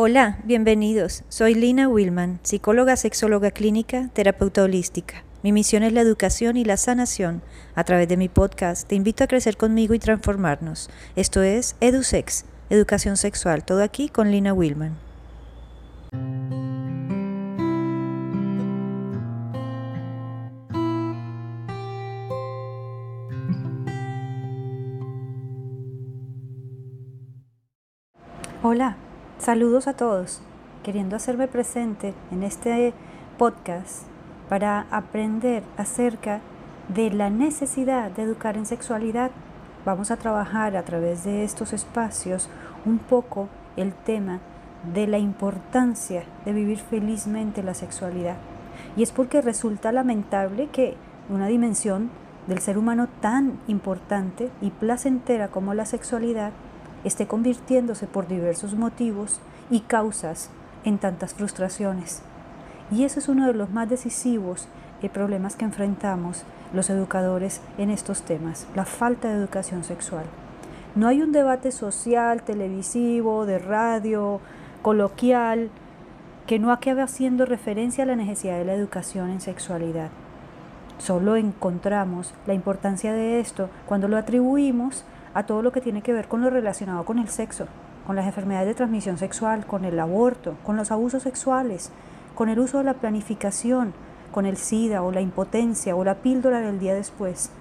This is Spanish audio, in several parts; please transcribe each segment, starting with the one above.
Hola, bienvenidos. Soy Lina Willman, psicóloga, sexóloga clínica, terapeuta holística. Mi misión es la educación y la sanación. A través de mi podcast te invito a crecer conmigo y transformarnos. Esto es EduSex, educación sexual, todo aquí con Lina Willman. Hola, Saludos a todos, queriendo hacerme presente en este podcast para aprender acerca de la necesidad de educar en sexualidad. Vamos a trabajar a través de estos espacios un poco el tema de la importancia de vivir felizmente la sexualidad. Y es porque resulta lamentable que una dimensión del ser humano tan importante y placentera como la sexualidad esté convirtiéndose por diversos motivos y causas en tantas frustraciones. Y eso es uno de los más decisivos eh, problemas que enfrentamos los educadores en estos temas, la falta de educación sexual. No hay un debate social, televisivo, de radio, coloquial, que no acabe haciendo referencia a la necesidad de la educación en sexualidad. Solo encontramos la importancia de esto cuando lo atribuimos a todo lo que tiene que ver con lo relacionado con el sexo, con las enfermedades de transmisión sexual, con el aborto, con los abusos sexuales, con el uso de la planificación, con el SIDA o la impotencia o la píldora del día después.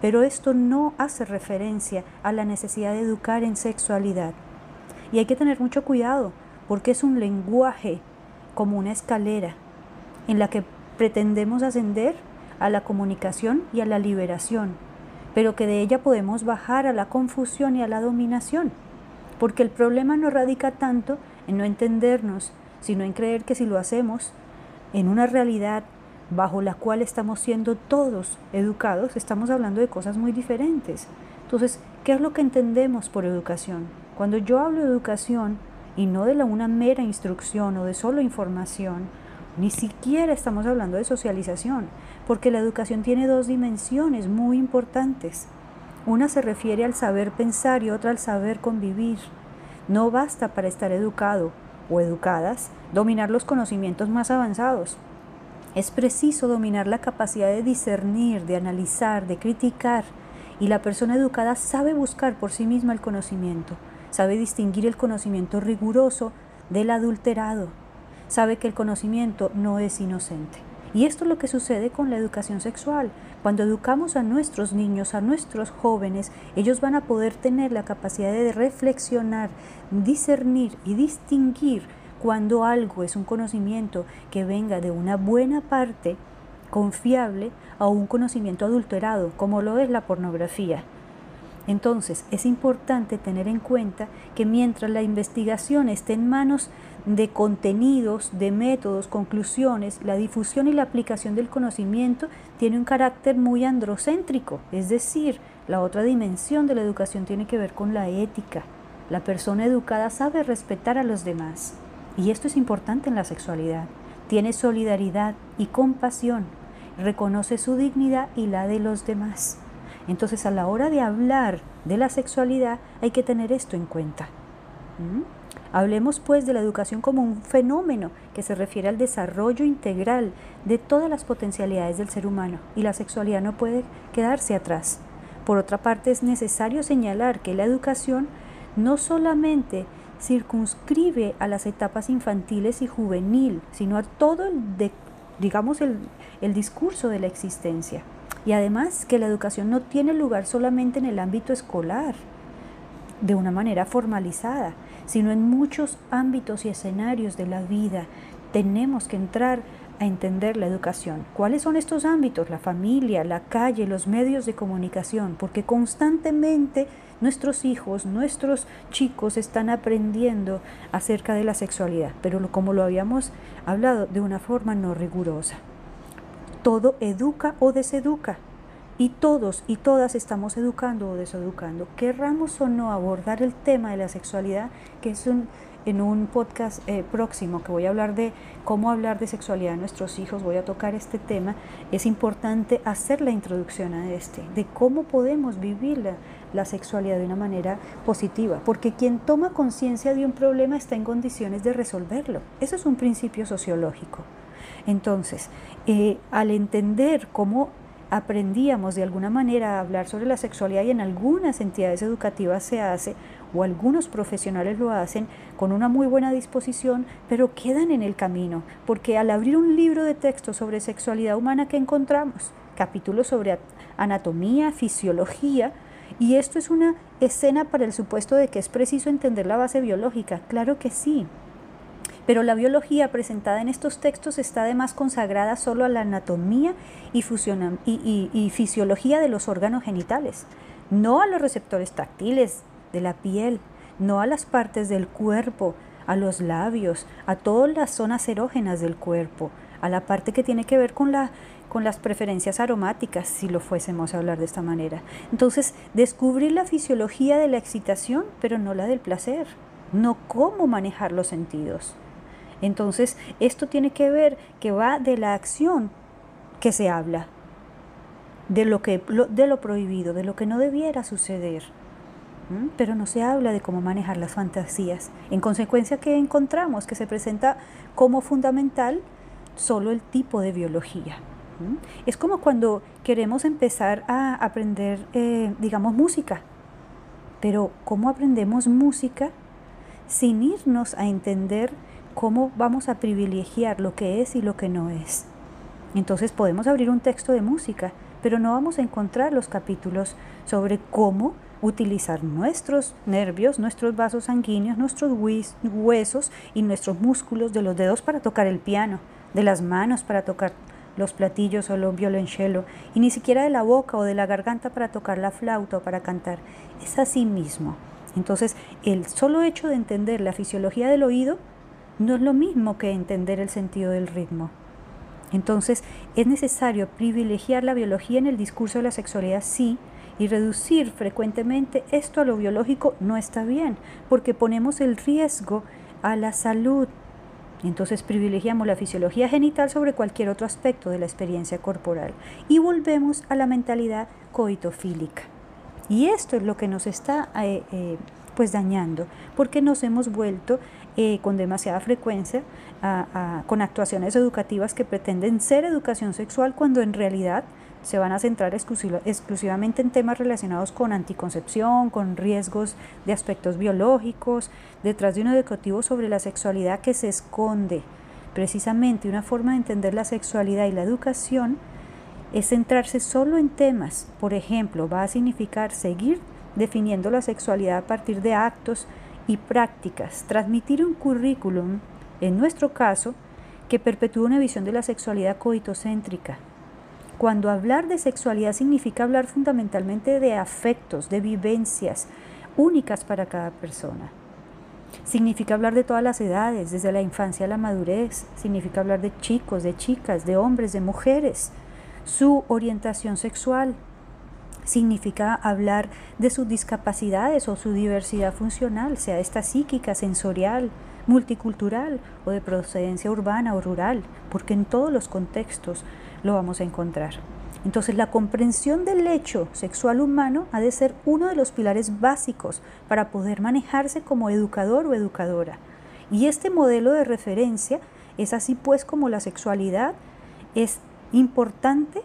Pero esto no hace referencia a la necesidad de educar en sexualidad. Y hay que tener mucho cuidado porque es un lenguaje como una escalera en la que pretendemos ascender a la comunicación y a la liberación pero que de ella podemos bajar a la confusión y a la dominación, porque el problema no radica tanto en no entendernos, sino en creer que si lo hacemos en una realidad bajo la cual estamos siendo todos educados, estamos hablando de cosas muy diferentes. Entonces, ¿qué es lo que entendemos por educación? Cuando yo hablo de educación y no de la una mera instrucción o de solo información, ni siquiera estamos hablando de socialización, porque la educación tiene dos dimensiones muy importantes. Una se refiere al saber pensar y otra al saber convivir. No basta para estar educado o educadas dominar los conocimientos más avanzados. Es preciso dominar la capacidad de discernir, de analizar, de criticar. Y la persona educada sabe buscar por sí misma el conocimiento, sabe distinguir el conocimiento riguroso del adulterado, sabe que el conocimiento no es inocente. Y esto es lo que sucede con la educación sexual. Cuando educamos a nuestros niños, a nuestros jóvenes, ellos van a poder tener la capacidad de reflexionar, discernir y distinguir cuando algo es un conocimiento que venga de una buena parte confiable a un conocimiento adulterado, como lo es la pornografía. Entonces, es importante tener en cuenta que mientras la investigación esté en manos de contenidos, de métodos, conclusiones, la difusión y la aplicación del conocimiento tiene un carácter muy androcéntrico, es decir, la otra dimensión de la educación tiene que ver con la ética. La persona educada sabe respetar a los demás y esto es importante en la sexualidad. Tiene solidaridad y compasión, reconoce su dignidad y la de los demás. Entonces a la hora de hablar de la sexualidad hay que tener esto en cuenta. ¿Mm? Hablemos pues de la educación como un fenómeno que se refiere al desarrollo integral de todas las potencialidades del ser humano y la sexualidad no puede quedarse atrás. Por otra parte, es necesario señalar que la educación no solamente circunscribe a las etapas infantiles y juvenil, sino a todo el, digamos, el, el discurso de la existencia. Y además que la educación no tiene lugar solamente en el ámbito escolar, de una manera formalizada, sino en muchos ámbitos y escenarios de la vida. Tenemos que entrar a entender la educación. ¿Cuáles son estos ámbitos? La familia, la calle, los medios de comunicación, porque constantemente nuestros hijos, nuestros chicos están aprendiendo acerca de la sexualidad, pero como lo habíamos hablado, de una forma no rigurosa. Todo educa o deseduca. Y todos y todas estamos educando o deseducando. Querramos o no abordar el tema de la sexualidad, que es un, en un podcast eh, próximo que voy a hablar de cómo hablar de sexualidad a nuestros hijos, voy a tocar este tema, es importante hacer la introducción a este, de cómo podemos vivir la, la sexualidad de una manera positiva, porque quien toma conciencia de un problema está en condiciones de resolverlo. Eso es un principio sociológico. Entonces, eh, al entender cómo aprendíamos de alguna manera a hablar sobre la sexualidad y en algunas entidades educativas se hace, o algunos profesionales lo hacen con una muy buena disposición, pero quedan en el camino, porque al abrir un libro de texto sobre sexualidad humana que encontramos, capítulos sobre anatomía, fisiología, y esto es una escena para el supuesto de que es preciso entender la base biológica. Claro que sí. Pero la biología presentada en estos textos está además consagrada solo a la anatomía y, fisiología de los órganos genitales, no a los receptores táctiles de la piel, no a las partes del cuerpo, a los labios, a todas las zonas erógenas del cuerpo, a la parte que tiene que ver con con las preferencias aromáticas, si lo fuésemos a hablar de esta manera. Entonces, descubrir la fisiología de la excitación, pero no la del placer, no cómo manejar los sentidos. Entonces, esto tiene que ver que va de la acción que se habla, de lo, que, de lo prohibido, de lo que no debiera suceder. Pero no se habla de cómo manejar las fantasías. En consecuencia, ¿qué encontramos? Que se presenta como fundamental solo el tipo de biología. Es como cuando queremos empezar a aprender, eh, digamos, música. Pero ¿cómo aprendemos música sin irnos a entender cómo vamos a privilegiar lo que es y lo que no es? Entonces podemos abrir un texto de música, pero no vamos a encontrar los capítulos sobre cómo utilizar nuestros nervios, nuestros vasos sanguíneos, nuestros huesos y nuestros músculos de los dedos para tocar el piano, de las manos para tocar los platillos o los violonchelo, y ni siquiera de la boca o de la garganta para tocar la flauta o para cantar. Es así mismo. Entonces, el solo hecho de entender la fisiología del oído no es lo mismo que entender el sentido del ritmo. Entonces, es necesario privilegiar la biología en el discurso de la sexualidad, sí, y reducir frecuentemente esto a lo biológico no está bien, porque ponemos el riesgo a la salud entonces privilegiamos la fisiología genital sobre cualquier otro aspecto de la experiencia corporal y volvemos a la mentalidad coitofílica. Y esto es lo que nos está eh, eh, pues dañando, porque nos hemos vuelto eh, con demasiada frecuencia con actuaciones educativas que pretenden ser educación sexual cuando en realidad se van a centrar exclusivamente en temas relacionados con anticoncepción, con riesgos de aspectos biológicos, detrás de un educativo sobre la sexualidad que se esconde. Precisamente una forma de entender la sexualidad y la educación es centrarse solo en temas. Por ejemplo, va a significar seguir definiendo la sexualidad a partir de actos y prácticas, transmitir un currículum, en nuestro caso, que perpetúa una visión de la sexualidad coitocéntrica, cuando hablar de sexualidad significa hablar fundamentalmente de afectos, de vivencias únicas para cada persona. Significa hablar de todas las edades, desde la infancia a la madurez. Significa hablar de chicos, de chicas, de hombres, de mujeres. Su orientación sexual. Significa hablar de sus discapacidades o su diversidad funcional, sea esta psíquica, sensorial, multicultural o de procedencia urbana o rural, porque en todos los contextos lo vamos a encontrar. Entonces la comprensión del hecho sexual humano ha de ser uno de los pilares básicos para poder manejarse como educador o educadora. Y este modelo de referencia es así pues como la sexualidad es importante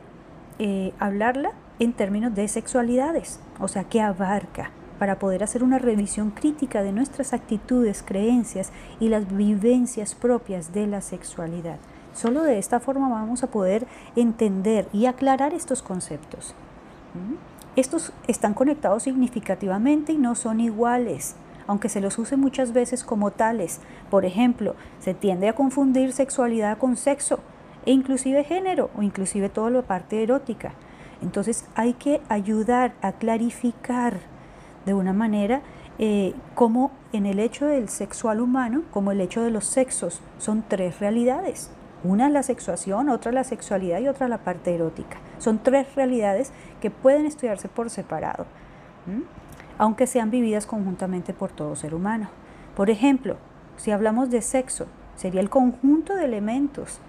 eh, hablarla en términos de sexualidades, o sea, que abarca para poder hacer una revisión crítica de nuestras actitudes, creencias y las vivencias propias de la sexualidad. Solo de esta forma vamos a poder entender y aclarar estos conceptos. ¿Mm? Estos están conectados significativamente y no son iguales, aunque se los use muchas veces como tales. Por ejemplo, se tiende a confundir sexualidad con sexo, e inclusive género, o inclusive toda la parte erótica. Entonces hay que ayudar a clarificar de una manera eh, como en el hecho del sexual humano, como el hecho de los sexos, son tres realidades. Una es la sexuación, otra la sexualidad y otra la parte erótica. Son tres realidades que pueden estudiarse por separado, aunque sean vividas conjuntamente por todo ser humano. Por ejemplo, si hablamos de sexo, sería el conjunto de elementos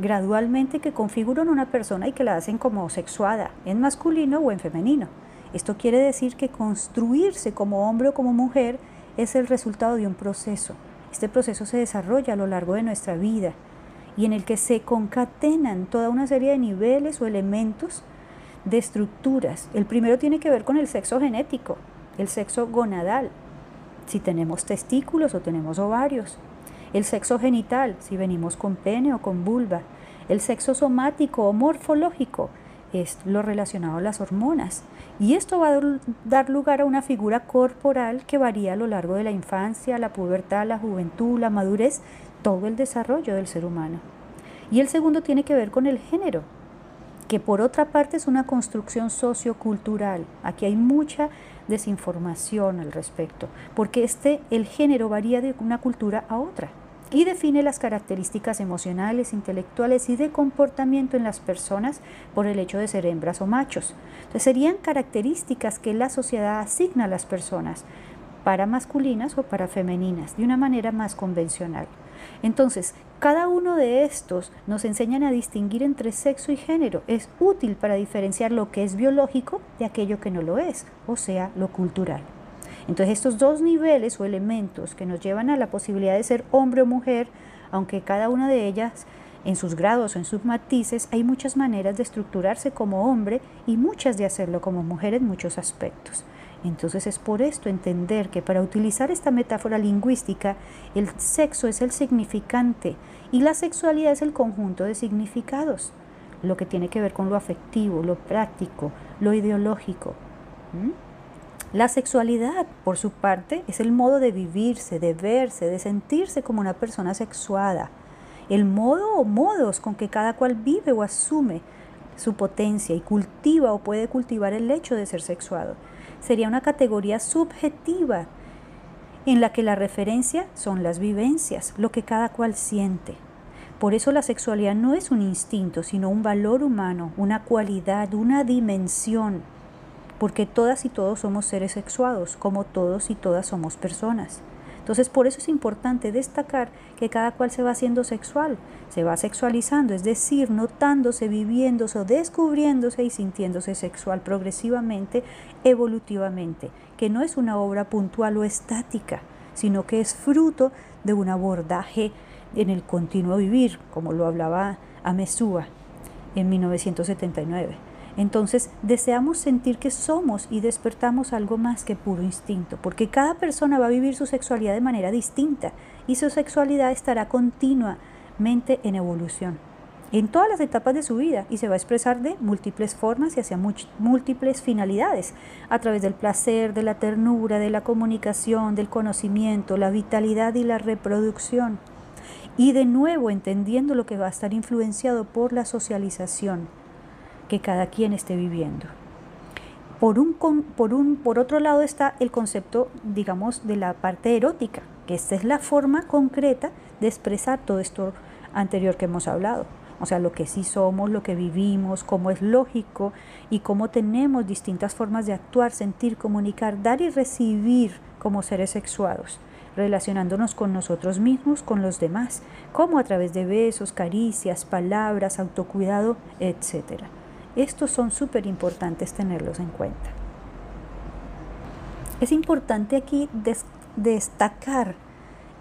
gradualmente que configuran una persona y que la hacen como sexuada, en masculino o en femenino. Esto quiere decir que construirse como hombre o como mujer es el resultado de un proceso. Este proceso se desarrolla a lo largo de nuestra vida y en el que se concatenan toda una serie de niveles o elementos de estructuras. El primero tiene que ver con el sexo genético, el sexo gonadal, si tenemos testículos o tenemos ovarios, el sexo genital, si venimos con pene o con vulva, el sexo somático o morfológico, es lo relacionado a las hormonas. Y esto va a dar lugar a una figura corporal que varía a lo largo de la infancia, la pubertad, la juventud, la madurez, todo el desarrollo del ser humano. Y el segundo tiene que ver con el género, que por otra parte es una construcción sociocultural. Aquí hay mucha desinformación al respecto, porque este, el género varía de una cultura a otra y define las características emocionales, intelectuales y de comportamiento en las personas por el hecho de ser hembras o machos. Entonces serían características que la sociedad asigna a las personas para masculinas o para femeninas de una manera más convencional. Entonces, cada uno de estos nos enseñan a distinguir entre sexo y género. Es útil para diferenciar lo que es biológico de aquello que no lo es, o sea, lo cultural. Entonces estos dos niveles o elementos que nos llevan a la posibilidad de ser hombre o mujer, aunque cada una de ellas en sus grados o en sus matices, hay muchas maneras de estructurarse como hombre y muchas de hacerlo como mujer en muchos aspectos. Entonces es por esto entender que para utilizar esta metáfora lingüística, el sexo es el significante y la sexualidad es el conjunto de significados, lo que tiene que ver con lo afectivo, lo práctico, lo ideológico. La sexualidad, por su parte, es el modo de vivirse, de verse, de sentirse como una persona sexuada, el modo o modos con que cada cual vive o asume su potencia y cultiva o puede cultivar el hecho de ser sexuado. Sería una categoría subjetiva en la que la referencia son las vivencias, lo que cada cual siente. Por eso la sexualidad no es un instinto, sino un valor humano, una cualidad, una dimensión porque todas y todos somos seres sexuados, como todos y todas somos personas. Entonces por eso es importante destacar que cada cual se va haciendo sexual, se va sexualizando, es decir, notándose, viviéndose descubriéndose y sintiéndose sexual progresivamente, evolutivamente, que no es una obra puntual o estática, sino que es fruto de un abordaje en el continuo vivir, como lo hablaba Amesúa en 1979. Entonces deseamos sentir que somos y despertamos algo más que puro instinto, porque cada persona va a vivir su sexualidad de manera distinta y su sexualidad estará continuamente en evolución en todas las etapas de su vida y se va a expresar de múltiples formas y hacia múltiples finalidades, a través del placer, de la ternura, de la comunicación, del conocimiento, la vitalidad y la reproducción. Y de nuevo entendiendo lo que va a estar influenciado por la socialización que cada quien esté viviendo. Por, un, por, un, por otro lado está el concepto, digamos, de la parte erótica, que esta es la forma concreta de expresar todo esto anterior que hemos hablado. O sea, lo que sí somos, lo que vivimos, cómo es lógico y cómo tenemos distintas formas de actuar, sentir, comunicar, dar y recibir como seres sexuados, relacionándonos con nosotros mismos, con los demás, como a través de besos, caricias, palabras, autocuidado, etcétera. Estos son súper importantes tenerlos en cuenta. Es importante aquí destacar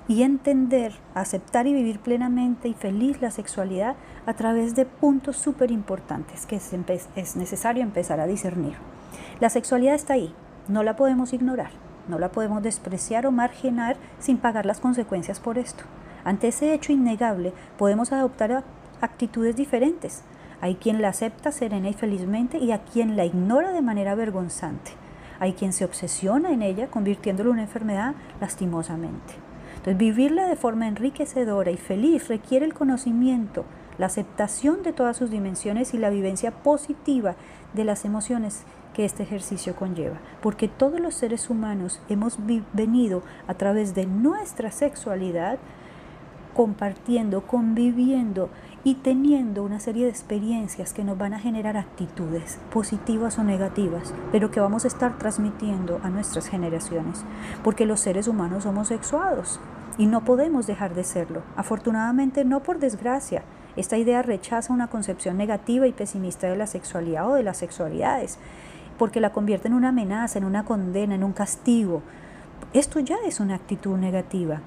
y entender, aceptar y vivir plenamente y feliz la sexualidad a través de puntos súper importantes que es necesario empezar a discernir. La sexualidad está ahí, no la podemos ignorar, no la podemos despreciar o marginar sin pagar las consecuencias por esto. Ante ese hecho innegable podemos adoptar actitudes diferentes, hay quien la acepta serena y felizmente y a quien la ignora de manera vergonzante. Hay quien se obsesiona en ella convirtiéndola en una enfermedad lastimosamente. Entonces vivirla de forma enriquecedora y feliz requiere el conocimiento, la aceptación de todas sus dimensiones y la vivencia positiva de las emociones que este ejercicio conlleva, porque todos los seres humanos hemos venido a través de nuestra sexualidad compartiendo, conviviendo y teniendo una serie de experiencias que nos van a generar actitudes positivas o negativas, pero que vamos a estar transmitiendo a nuestras generaciones, porque los seres humanos somos sexuados y no podemos dejar de serlo. Afortunadamente no por desgracia. Esta idea rechaza una concepción negativa y pesimista de la sexualidad o de las sexualidades, porque la convierte en una amenaza, en una condena, en un castigo. Esto ya es una actitud negativa.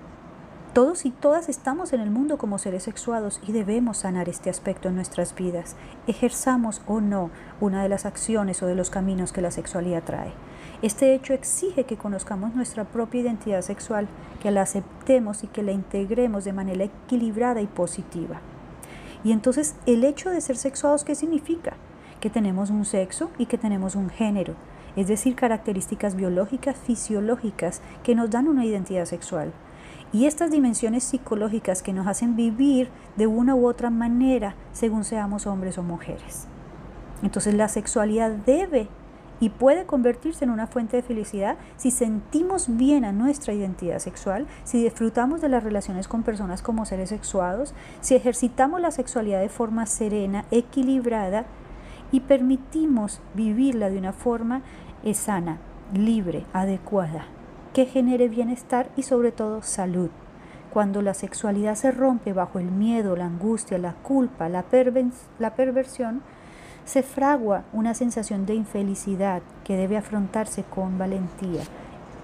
Todos y todas estamos en el mundo como seres sexuados y debemos sanar este aspecto en nuestras vidas, ejerzamos o no una de las acciones o de los caminos que la sexualidad trae. Este hecho exige que conozcamos nuestra propia identidad sexual, que la aceptemos y que la integremos de manera equilibrada y positiva. Y entonces, el hecho de ser sexuados, ¿qué significa? Que tenemos un sexo y que tenemos un género, es decir, características biológicas, fisiológicas que nos dan una identidad sexual. Y estas dimensiones psicológicas que nos hacen vivir de una u otra manera según seamos hombres o mujeres. Entonces la sexualidad debe y puede convertirse en una fuente de felicidad si sentimos bien a nuestra identidad sexual, si disfrutamos de las relaciones con personas como seres sexuados, si ejercitamos la sexualidad de forma serena, equilibrada y permitimos vivirla de una forma eh, sana, libre, adecuada, que genere bienestar y sobre todo salud. Cuando la sexualidad se rompe bajo el miedo, la angustia, la culpa, la, la perversión, se fragua una sensación de infelicidad que debe afrontarse con valentía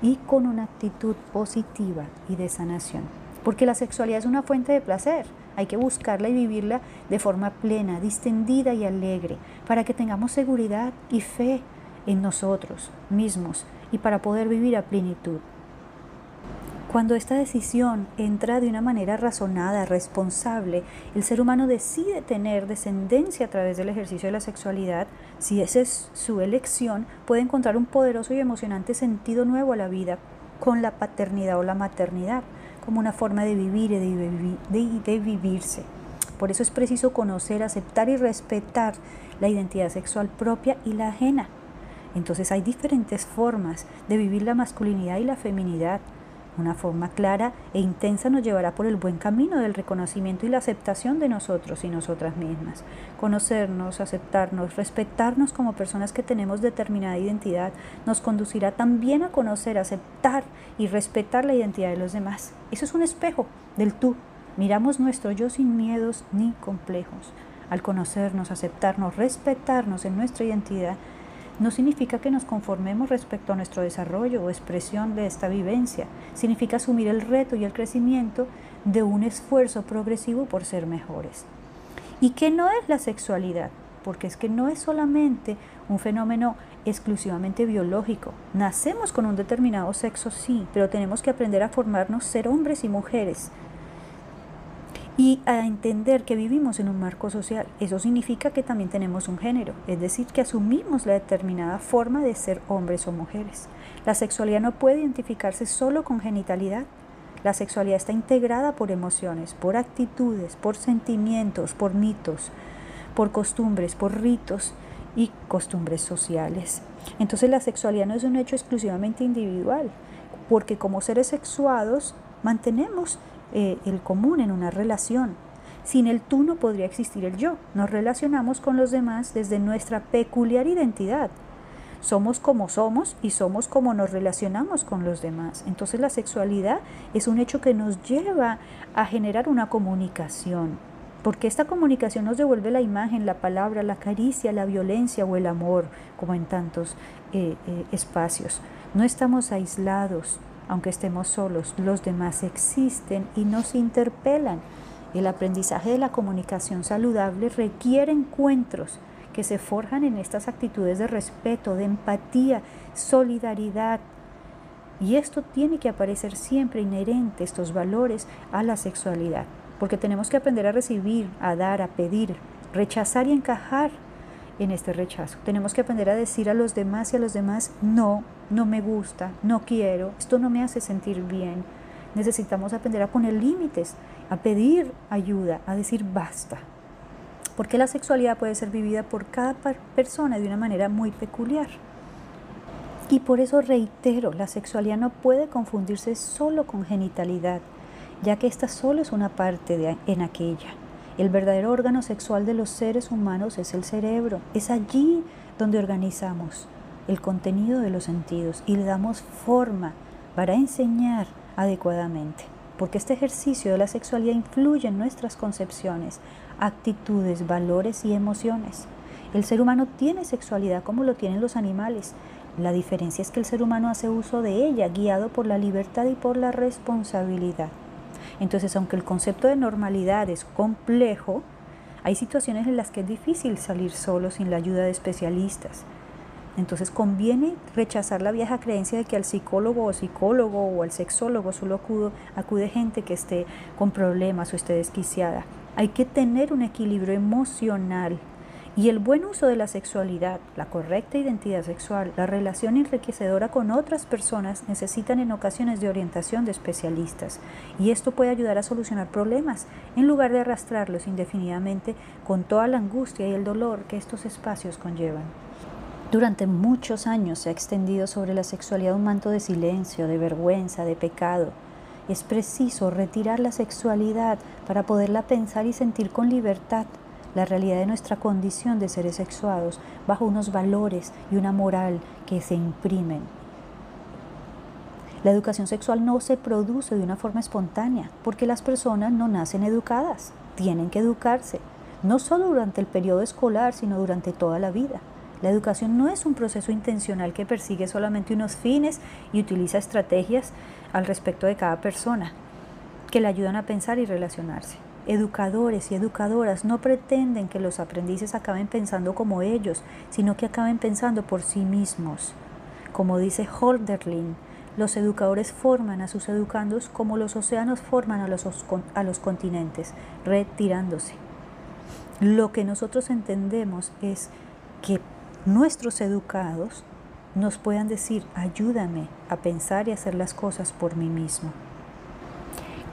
y con una actitud positiva y de sanación. Porque la sexualidad es una fuente de placer. Hay que buscarla y vivirla de forma plena, distendida y alegre, para que tengamos seguridad y fe en nosotros mismos y para poder vivir a plenitud. Cuando esta decisión entra de una manera razonada, responsable, el ser humano decide tener descendencia a través del ejercicio de la sexualidad, si esa es su elección, puede encontrar un poderoso y emocionante sentido nuevo a la vida con la paternidad o la maternidad, como una forma de vivir y de, de vivirse. Por eso es preciso conocer, aceptar y respetar la identidad sexual propia y la ajena. Entonces hay diferentes formas de vivir la masculinidad y la feminidad una forma clara e intensa nos llevará por el buen camino del reconocimiento y la aceptación de nosotros y nosotras mismas. Conocernos, aceptarnos, respetarnos como personas que tenemos determinada identidad nos conducirá también a conocer, aceptar y respetar la identidad de los demás. Eso es un espejo del tú. Miramos nuestro yo sin miedos ni complejos. Al conocernos, aceptarnos, respetarnos en nuestra identidad, no significa que nos conformemos respecto a nuestro desarrollo o expresión de esta vivencia. Significa asumir el reto y el crecimiento de un esfuerzo progresivo por ser mejores. ¿Y qué no es la sexualidad? Porque es que no es solamente un fenómeno exclusivamente biológico. Nacemos con un determinado sexo, sí, pero tenemos que aprender a formarnos ser hombres y mujeres y a entender que vivimos en un marco social. Eso significa que también tenemos un género, es decir, que asumimos la determinada forma de ser hombres o mujeres. La sexualidad no puede identificarse solo con genitalidad. La sexualidad está integrada por emociones, por actitudes, por sentimientos, por mitos, por costumbres, por ritos y costumbres sociales. Entonces la sexualidad no es un hecho exclusivamente individual, porque como seres sexuados mantenemos eh, el común en una relación. Sin el tú no podría existir el yo. Nos relacionamos con los demás desde nuestra peculiar identidad. Somos como somos y somos como nos relacionamos con los demás. Entonces la sexualidad es un hecho que nos lleva a generar una comunicación. Porque esta comunicación nos devuelve la imagen, la palabra, la caricia, la violencia o el amor, como en tantos eh, eh, espacios. No estamos aislados, aunque estemos solos, los demás existen y nos interpelan. El aprendizaje de la comunicación saludable requiere encuentros que se forjan en estas actitudes de respeto, de empatía, solidaridad. Y esto tiene que aparecer siempre inherente, estos valores, a la sexualidad, porque tenemos que aprender a recibir, a dar, a pedir, rechazar y encajar en este rechazo. Tenemos que aprender a decir a los demás y a los demás, no, no me gusta, no quiero, esto no me hace sentir bien. Necesitamos aprender a poner límites, a pedir ayuda, a decir basta. Porque la sexualidad puede ser vivida por cada persona de una manera muy peculiar. Y por eso reitero, la sexualidad no puede confundirse solo con genitalidad, ya que esta solo es una parte de, en aquella. El verdadero órgano sexual de los seres humanos es el cerebro. Es allí donde organizamos el contenido de los sentidos y le damos forma para enseñar adecuadamente. porque este ejercicio de la sexualidad influye en nuestras concepciones, actitudes, valores y emociones. El ser humano tiene sexualidad como lo tienen los animales. La diferencia es que el ser humano hace uso de ella, guiado por la libertad y por la responsabilidad. Entonces, aunque el concepto de normalidad es complejo, hay situaciones en las que es difícil salir solo sin la ayuda de especialistas. Entonces conviene rechazar la vieja creencia de que al psicólogo o psicólogo o al sexólogo solo acude gente que esté con problemas o esté desquiciada. Hay que tener un equilibrio emocional y el buen uso de la sexualidad, la correcta identidad sexual, la relación enriquecedora con otras personas necesitan en ocasiones de orientación de especialistas. Y esto puede ayudar a solucionar problemas en lugar de arrastrarlos indefinidamente con toda la angustia y el dolor que estos espacios conllevan. Durante muchos años se ha extendido sobre la sexualidad un manto de silencio, de vergüenza, de pecado. Es preciso retirar la sexualidad para poderla pensar y sentir con libertad la realidad de nuestra condición de seres sexuados bajo unos valores y una moral que se imprimen. La educación sexual no se produce de una forma espontánea porque las personas no nacen educadas, tienen que educarse, no solo durante el periodo escolar, sino durante toda la vida. La educación no es un proceso intencional que persigue solamente unos fines y utiliza estrategias al respecto de cada persona que le ayudan a pensar y relacionarse. Educadores y educadoras no pretenden que los aprendices acaben pensando como ellos, sino que acaben pensando por sí mismos. Como dice Holderlin, los educadores forman a sus educandos como los océanos forman a los, a los continentes, retirándose. Lo que nosotros entendemos es que nuestros educados nos puedan decir, ayúdame a pensar y hacer las cosas por mí mismo.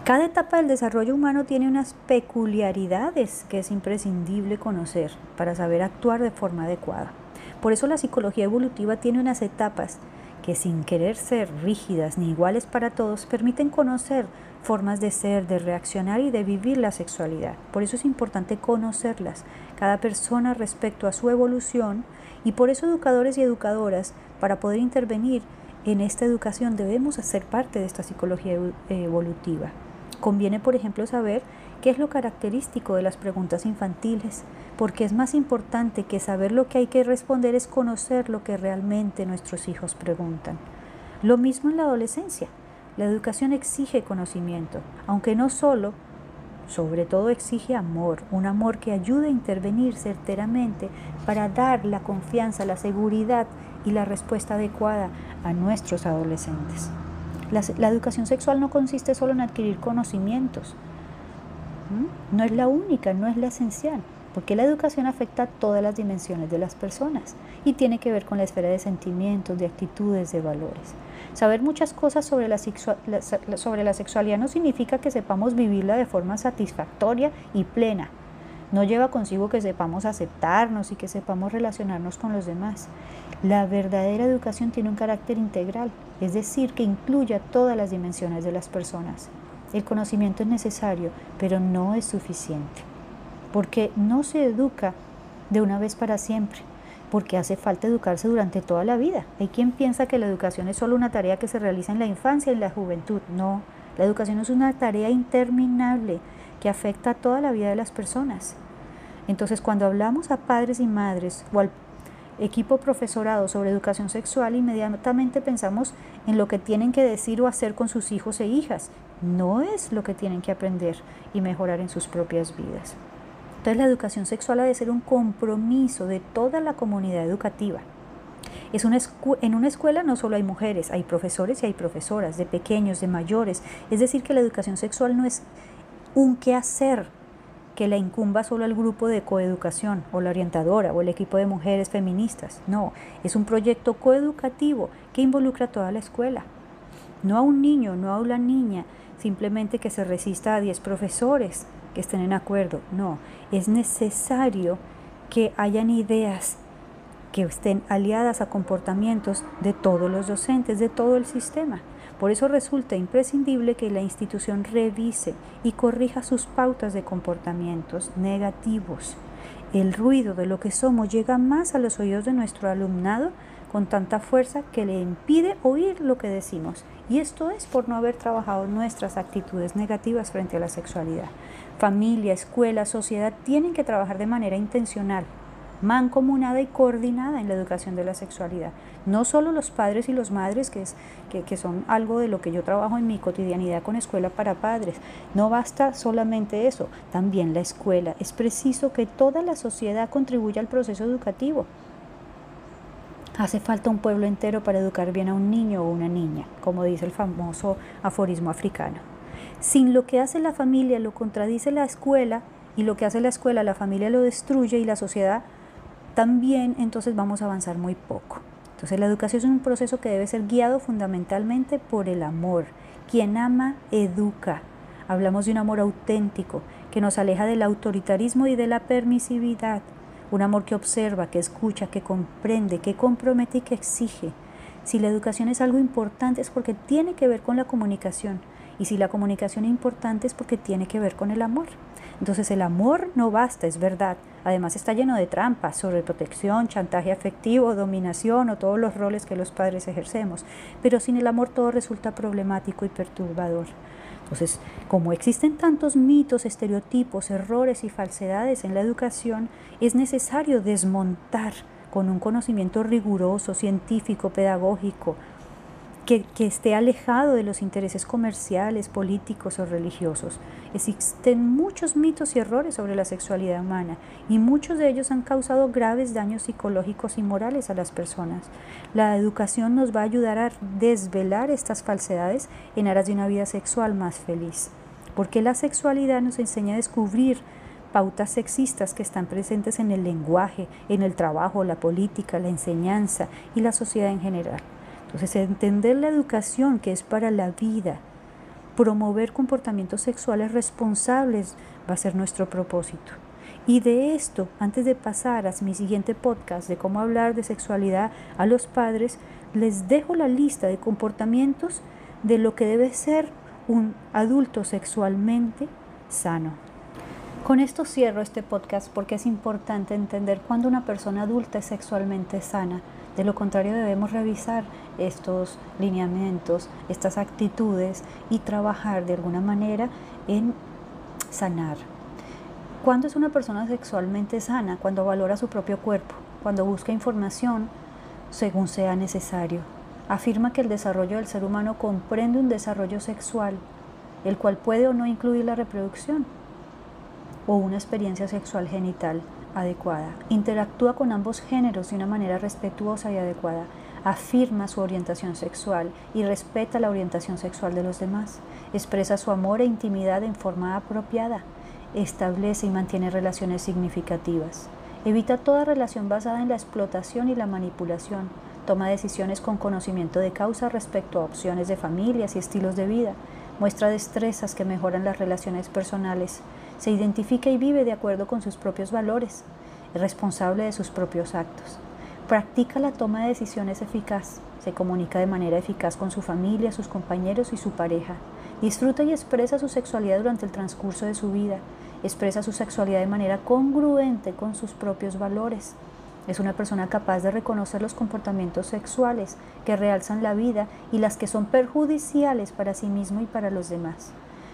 Cada etapa del desarrollo humano tiene unas peculiaridades que es imprescindible conocer para saber actuar de forma adecuada. Por eso la psicología evolutiva tiene unas etapas que sin querer ser rígidas ni iguales para todos, permiten conocer formas de ser, de reaccionar y de vivir la sexualidad. Por eso es importante conocerlas, cada persona respecto a su evolución, y por eso educadores y educadoras, para poder intervenir en esta educación, debemos hacer parte de esta psicología evolutiva. Conviene, por ejemplo, saber qué es lo característico de las preguntas infantiles, porque es más importante que saber lo que hay que responder es conocer lo que realmente nuestros hijos preguntan. Lo mismo en la adolescencia. La educación exige conocimiento, aunque no solo, sobre todo exige amor, un amor que ayude a intervenir certeramente para dar la confianza, la seguridad y la respuesta adecuada a nuestros adolescentes. La, educación sexual no consiste solo en adquirir conocimientos. No es la única, no es la esencial, porque la educación afecta a todas las dimensiones de las personas y tiene que ver con la esfera de sentimientos, de actitudes, de valores. Saber muchas cosas sobre la, sobre la sexualidad no significa que sepamos vivirla de forma satisfactoria y plena. No lleva consigo que sepamos aceptarnos y que sepamos relacionarnos con los demás. La verdadera educación tiene un carácter integral, es decir, que incluye a todas las dimensiones de las personas. El conocimiento es necesario, pero no es suficiente, porque no se educa de una vez para siempre, porque hace falta educarse durante toda la vida. Hay quien piensa que la educación es solo una tarea que se realiza en la infancia y en la juventud. No, la educación es una tarea interminable que afecta a toda la vida de las personas. Entonces, cuando hablamos a padres y madres o al equipo profesorado sobre educación sexual, inmediatamente pensamos en lo que tienen que decir o hacer con sus hijos e hijas. No es lo que tienen que aprender y mejorar en sus propias vidas. Entonces, la educación sexual ha de ser un compromiso de toda la comunidad educativa. Es una en una escuela no solo hay mujeres, hay profesores y hay profesoras, de pequeños, de mayores. Es decir, que la educación sexual no es un quehacer que la incumba solo al grupo de coeducación o la orientadora o el equipo de mujeres feministas. No, es un proyecto coeducativo que involucra a toda la escuela. No a un niño, no a una niña, simplemente que se resista a 10 profesores que estén en acuerdo. No, es necesario que hayan ideas que estén aliadas a comportamientos de todos los docentes, de todo el sistema. Por eso resulta imprescindible que la institución revise y corrija sus pautas de comportamientos negativos. El ruido de lo que somos llega más a los oídos de nuestro alumnado con tanta fuerza que le impide oír lo que decimos. Y esto es por no haber trabajado nuestras actitudes negativas frente a la sexualidad. Familia, escuela, sociedad tienen que trabajar de manera intencional mancomunada y coordinada en la educación de la sexualidad. No solo los padres y los madres, que, es, que, son algo de lo que yo trabajo en mi cotidianidad con Escuela para Padres. No basta solamente eso, también la escuela. Es preciso que toda la sociedad contribuya al proceso educativo. Hace falta un pueblo entero para educar bien a un niño o una niña, como dice el famoso aforismo africano. Sin lo que hace la familia lo contradice la escuela y lo que hace la escuela la familia lo destruye y la sociedad también entonces vamos a avanzar muy poco. Entonces la educación es un proceso que debe ser guiado fundamentalmente por el amor. Quien ama, educa. Hablamos de un amor auténtico que nos aleja del autoritarismo y de la permisividad. Un amor que observa, que escucha, que comprende, que compromete y que exige. Si la educación es algo importante es porque tiene que ver con la comunicación. Y si la comunicación es importante es porque tiene que ver con el amor. Entonces el amor no basta, es verdad. Además está lleno de trampas, sobre protección, chantaje afectivo, dominación o todos los roles que los padres ejercemos. Pero sin el amor todo resulta problemático y perturbador. Entonces, como existen tantos mitos, estereotipos, errores y falsedades en la educación, es necesario desmontar con un conocimiento riguroso, científico, pedagógico, que, esté alejado de los intereses comerciales, políticos o religiosos. Existen muchos mitos y errores sobre la sexualidad humana y muchos de ellos han causado graves daños psicológicos y morales a las personas. La educación nos va a ayudar a desvelar estas falsedades en aras de una vida sexual más feliz, porque la sexualidad nos enseña a descubrir pautas sexistas que están presentes en el lenguaje, en el trabajo, la política, la enseñanza y la sociedad en general. Entonces, entender la educación que es para la vida, promover comportamientos sexuales responsables va a ser nuestro propósito. Y de esto, antes de pasar a mi siguiente podcast de cómo hablar de sexualidad a los padres, les dejo la lista de comportamientos de lo que debe ser un adulto sexualmente sano. Con esto cierro este podcast porque es importante entender cuándo una persona adulta es sexualmente sana de lo contrario, debemos revisar estos lineamientos, estas actitudes y trabajar de alguna manera en sanar. ¿Cuándo es una persona sexualmente sana? Cuando valora su propio cuerpo, cuando busca información según sea necesario. Afirma que el desarrollo del ser humano comprende un desarrollo sexual, el cual puede o no incluir la reproducción o una experiencia sexual genital adecuada. Interactúa con ambos géneros de una manera respetuosa y adecuada. Afirma su orientación sexual y respeta la orientación sexual de los demás. Expresa su amor e intimidad en forma apropiada. Establece y mantiene relaciones significativas. Evita toda relación basada en la explotación y la manipulación. Toma decisiones con conocimiento de causa respecto a opciones de familias y estilos de vida. Muestra destrezas que mejoran las relaciones personales se identifica y vive de acuerdo con sus propios valores, es responsable de sus propios actos, practica la toma de decisiones eficaz, se comunica de manera eficaz con su familia, sus compañeros y su pareja, disfruta y expresa su sexualidad durante el transcurso de su vida, expresa su sexualidad de manera congruente con sus propios valores. Es una persona capaz de reconocer los comportamientos sexuales que realzan la vida y las que son perjudiciales para sí mismo y para los demás.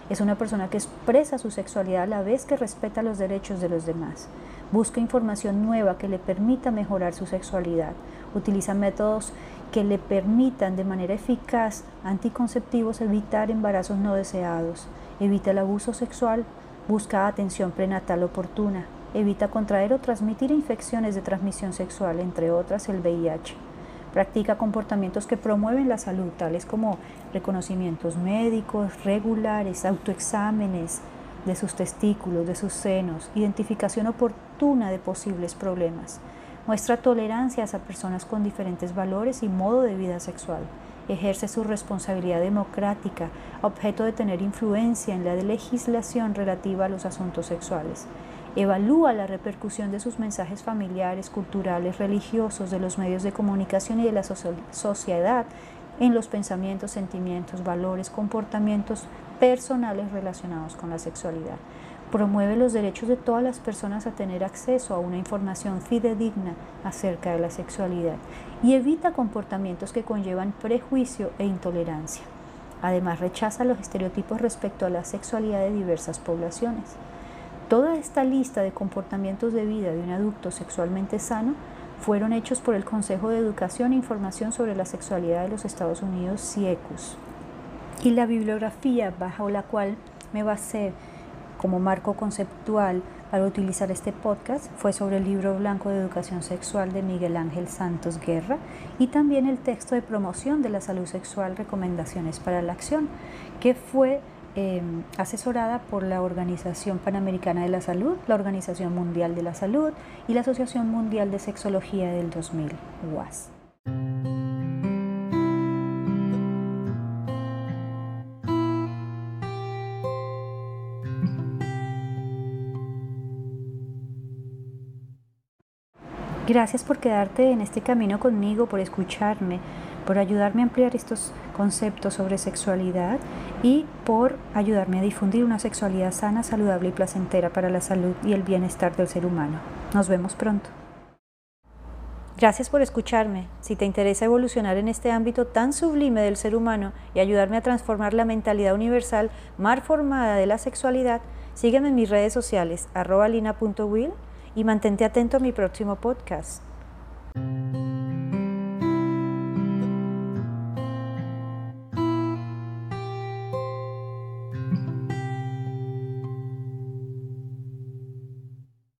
Es una persona que expresa su sexualidad a la vez que respeta los derechos de los demás. Busca información nueva que le permita mejorar su sexualidad. Utiliza métodos que le permitan de manera eficaz anticonceptivos evitar embarazos no deseados. Evita el abuso sexual. Busca atención prenatal oportuna. Evita contraer o transmitir infecciones de transmisión sexual, entre otras el VIH. Practica comportamientos que promueven la salud, tales como reconocimientos médicos regulares, autoexámenes de sus testículos, de sus senos, identificación oportuna de posibles problemas. Muestra tolerancia a personas con diferentes valores y modo de vida sexual. Ejerce su responsabilidad democrática, objeto de tener influencia en la legislación relativa a los asuntos sexuales Evalúa la repercusión de sus mensajes familiares, culturales, religiosos, de los medios de comunicación y de la sociedad en los pensamientos, sentimientos, valores, comportamientos personales relacionados con la sexualidad. Promueve los derechos de todas las personas a tener acceso a una información fidedigna acerca de la sexualidad y evita comportamientos que conllevan prejuicio e intolerancia. Además, rechaza los estereotipos respecto a la sexualidad de diversas poblaciones. Toda esta lista de comportamientos de vida de un adulto sexualmente sano fueron hechos por el Consejo de Educación e Información sobre la Sexualidad de los Estados Unidos, CIECUS. Y la bibliografía bajo la cual me basé como marco conceptual para utilizar este podcast fue sobre el libro blanco de educación sexual de Miguel Ángel Santos Guerra y también el texto de promoción de la salud sexual, recomendaciones para la acción, que fue em, asesorada por la Organización Panamericana de la Salud, la Organización Mundial de la Salud y la Asociación Mundial de Sexología del 2000, UAS. Gracias por quedarte en este camino conmigo, por escucharme, por ayudarme a ampliar estos conceptos sobre sexualidad y por ayudarme a difundir una sexualidad sana, saludable y placentera para la salud y el bienestar del ser humano. Nos vemos pronto. Gracias por escucharme. Si te interesa evolucionar en este ámbito tan sublime del ser humano y ayudarme a transformar la mentalidad universal mal formada de la sexualidad, sígueme en mis redes sociales arroba lina.will y mantente atento a mi próximo podcast.